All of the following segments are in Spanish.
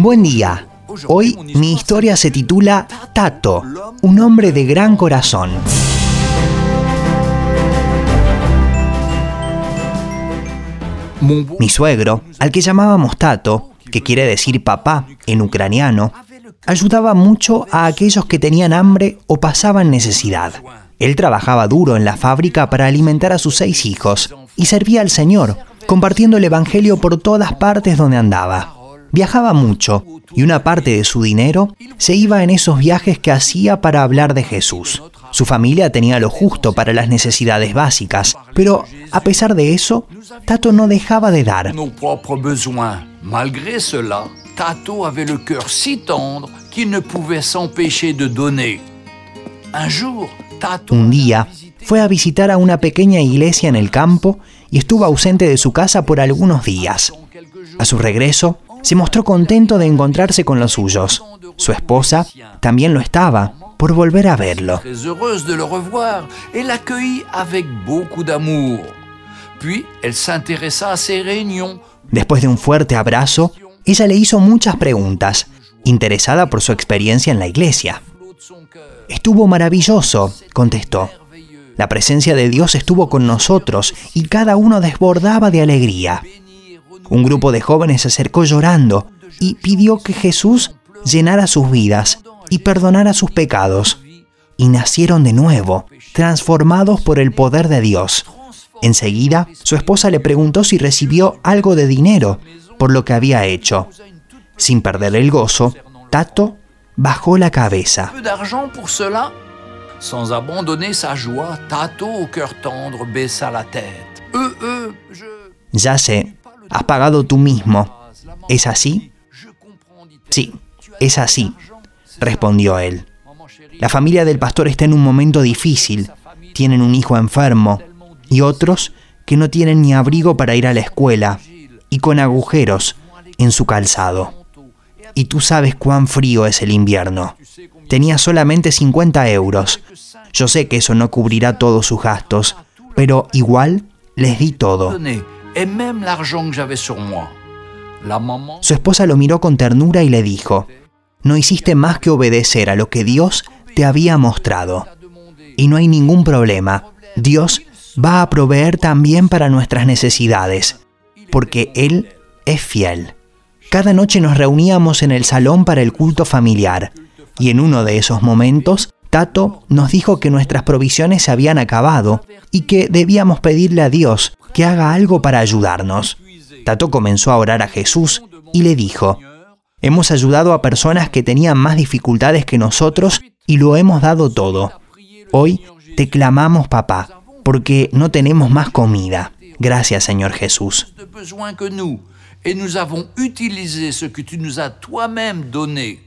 Buen día. Hoy mi historia se titula Tato, un hombre de gran corazón. Mi suegro, al que llamábamos Tato, que quiere decir papá en ucraniano, ayudaba mucho a aquellos que tenían hambre o pasaban necesidad. Él trabajaba duro en la fábrica para alimentar a sus seis hijos y servía al Señor, compartiendo el Evangelio por todas partes donde andaba. Viajaba mucho y una parte de su dinero se iba en esos viajes que hacía para hablar de Jesús. Su familia tenía lo justo para las necesidades básicas, pero a pesar de eso, Tato no dejaba de dar. Tato avait le cœur si tendre qu'il ne pouvait s'empêcher de donner. Un jour, Tato Un día fue a visitar a una pequeña iglesia en el campo y estuvo ausente de su casa por algunos días. A su regreso, se mostró contento de encontrarse con los suyos. Su esposa también lo estaba, por volver a verlo. Después de un fuerte abrazo, ella le hizo muchas preguntas, interesada por su experiencia en la iglesia. Estuvo maravilloso, contestó. La presencia de Dios estuvo con nosotros y cada uno desbordaba de alegría. Un grupo de jóvenes se acercó llorando y pidió que Jesús llenara sus vidas y perdonara sus pecados. Y nacieron de nuevo, transformados por el poder de Dios. Enseguida, su esposa le preguntó si recibió algo de dinero por lo que había hecho. Sin perder el gozo, Tato bajó la cabeza. Sans abandonner sa joie, Tato, au cœur tendre, baissa la tête. Euh, euh. Ya sé, has pagado tú mismo. ¿Es así? Sí, es así, respondió él. La familia del pastor está en un momento difícil. Tienen un hijo enfermo y otros que no tienen ni abrigo para ir a la escuela y con agujeros en su calzado. Y tú sabes cuán frío es el invierno. Tenía solamente 50 euros. Yo sé que eso no cubrirá todos sus gastos, pero igual les di todo. Su esposa lo miró con ternura y le dijo, no hiciste más que obedecer a lo que Dios te había mostrado. Y no hay ningún problema. Dios va a proveer también para nuestras necesidades, porque Él es fiel. Cada noche nos reuníamos en el salón para el culto familiar, y en uno de esos momentos, Tato nos dijo que nuestras provisiones se habían acabado y que debíamos pedirle a Dios que haga algo para ayudarnos. Tato comenzó a orar a Jesús y le dijo, Hemos ayudado a personas que tenían más dificultades que nosotros y lo hemos dado todo. Hoy te clamamos, papá, porque no tenemos más comida. Gracias, Señor Jesús. et nous avons utilisé ce que tu nous as toi-même donné.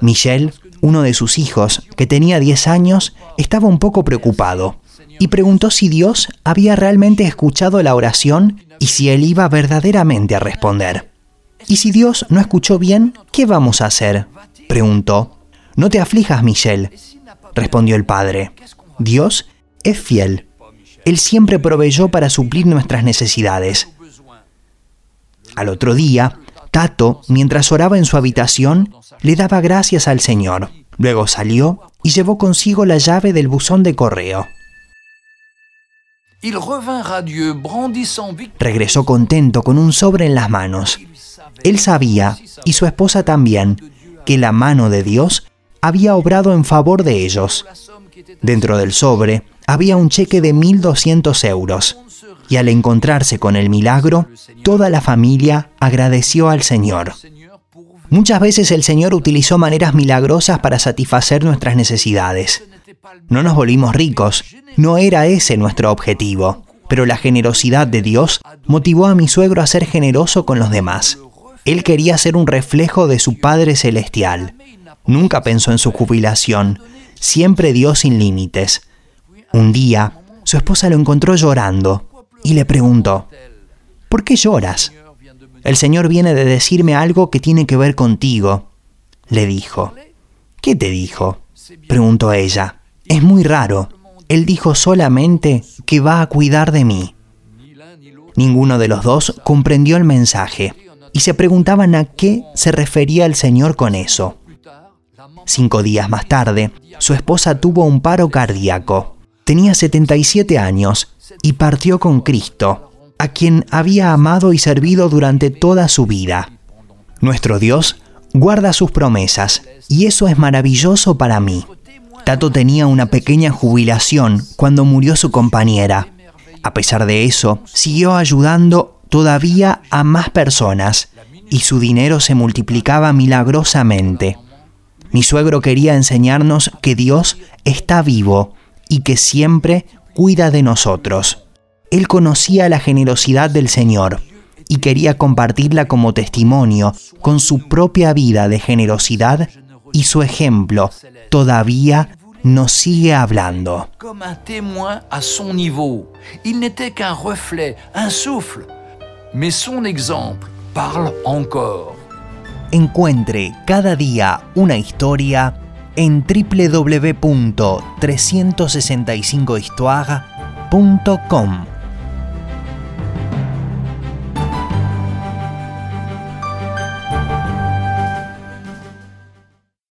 Michel, uno de sus hijos, que tenía 10 años, estaba un poco preocupado y preguntó si Dios había realmente escuchado la oración y si él iba verdaderamente a responder. ¿Y si Dios no escuchó bien, qué vamos a hacer? preguntó. No te aflijas, Michel, respondió el padre. Dios es fiel. Él siempre proveyó para suplir nuestras necesidades. Al otro día, Tato, mientras oraba en su habitación, le daba gracias al Señor. Luego salió y llevó consigo la llave del buzón de correo. Regresó contento con un sobre en las manos. Él sabía, y su esposa también, que la mano de Dios había obrado en favor de ellos. Dentro del sobre había un cheque de 1.200 euros. Y al encontrarse con el milagro, toda la familia agradeció al Señor. Muchas veces el Señor utilizó maneras milagrosas para satisfacer nuestras necesidades. No nos volvimos ricos, no era ese nuestro objetivo, pero la generosidad de Dios motivó a mi suegro a ser generoso con los demás. Él quería ser un reflejo de su Padre Celestial. Nunca pensó en su jubilación, siempre dio sin límites. Un día, su esposa lo encontró llorando y le preguntó, ¿por qué lloras? El Señor viene de decirme algo que tiene que ver contigo, le dijo. ¿Qué te dijo? Preguntó ella. Es muy raro. Él dijo solamente que va a cuidar de mí. Ninguno de los dos comprendió el mensaje. y se preguntaban a qué se refería el Señor con eso. Cinco días más tarde, su esposa tuvo un paro cardíaco. Tenía 77 años y partió con Cristo, a quien había amado y servido durante toda su vida. Nuestro Dios guarda sus promesas y eso es maravilloso para mí. Tato tenía una pequeña jubilación cuando murió su compañera. A pesar de eso, siguió ayudando todavía a más personas y su dinero se multiplicaba milagrosamente. Mi suegro quería enseñarnos que Dios está vivo y que siempre cuida de nosotros. Él conocía la generosidad del Señor y quería compartirla como testimonio con su propia vida de generosidad y su ejemplo todavía nos sigue hablando. Comme un témoin à son niveau. Il n'était qu'un reflet, un souffle. Mais son exemple parle encore. Encuentre cada día una historia en www.365histoire.com.